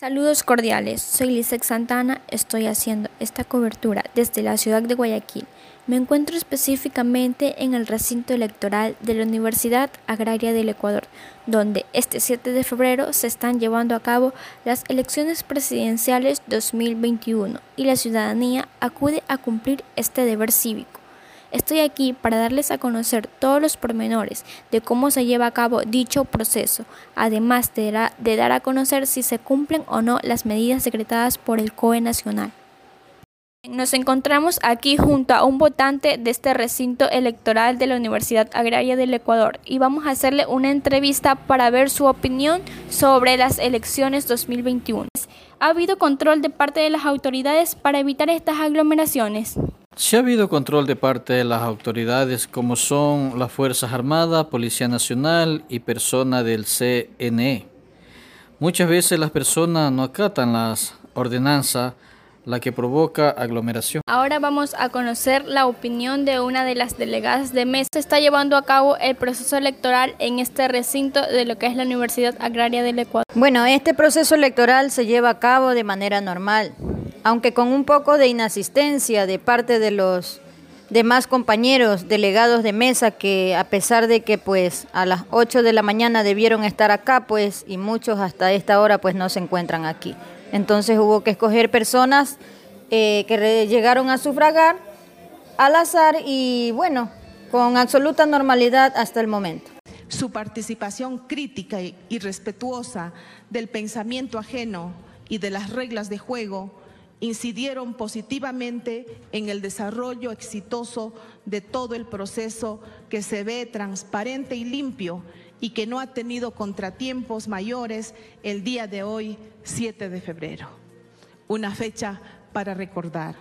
Saludos cordiales, soy Lisek Santana, estoy haciendo esta cobertura desde la ciudad de Guayaquil. Me encuentro específicamente en el recinto electoral de la Universidad Agraria del Ecuador, donde este 7 de febrero se están llevando a cabo las elecciones presidenciales 2021 y la ciudadanía acude a cumplir este deber cívico. Estoy aquí para darles a conocer todos los pormenores de cómo se lleva a cabo dicho proceso, además de, dar a conocer si se cumplen o no las medidas decretadas por el COE Nacional. Nos encontramos aquí junto a un votante de este recinto electoral de la Universidad Agraria del Ecuador y vamos a hacerle una entrevista para ver su opinión sobre las elecciones 2021. ¿Ha habido control de parte de las autoridades para evitar estas aglomeraciones? Sí ha habido control de parte de las autoridades como son las Fuerzas Armadas, Policía Nacional y personas del CNE. Muchas veces las personas no acatan las ordenanzas, la que provoca aglomeración. Ahora vamos a conocer la opinión de una de las delegadas de MES. Se está llevando a cabo el proceso electoral en este recinto de lo que es la Universidad Agraria del Ecuador. Bueno, este proceso electoral se lleva a cabo de manera normal aunque con un poco de inasistencia de parte de los demás compañeros delegados de mesa que a pesar de que pues a las 8 de la mañana debieron estar acá pues y muchos hasta esta hora pues no se encuentran aquí. Entonces hubo que escoger personas eh, que llegaron a sufragar al azar y bueno, con absoluta normalidad hasta el momento. Su participación crítica y respetuosa del pensamiento ajeno y de las reglas de juego incidieron positivamente en el desarrollo exitoso de todo el proceso que se ve transparente y limpio y que no ha tenido contratiempos mayores el día de hoy, 7 de febrero. Una fecha para recordar.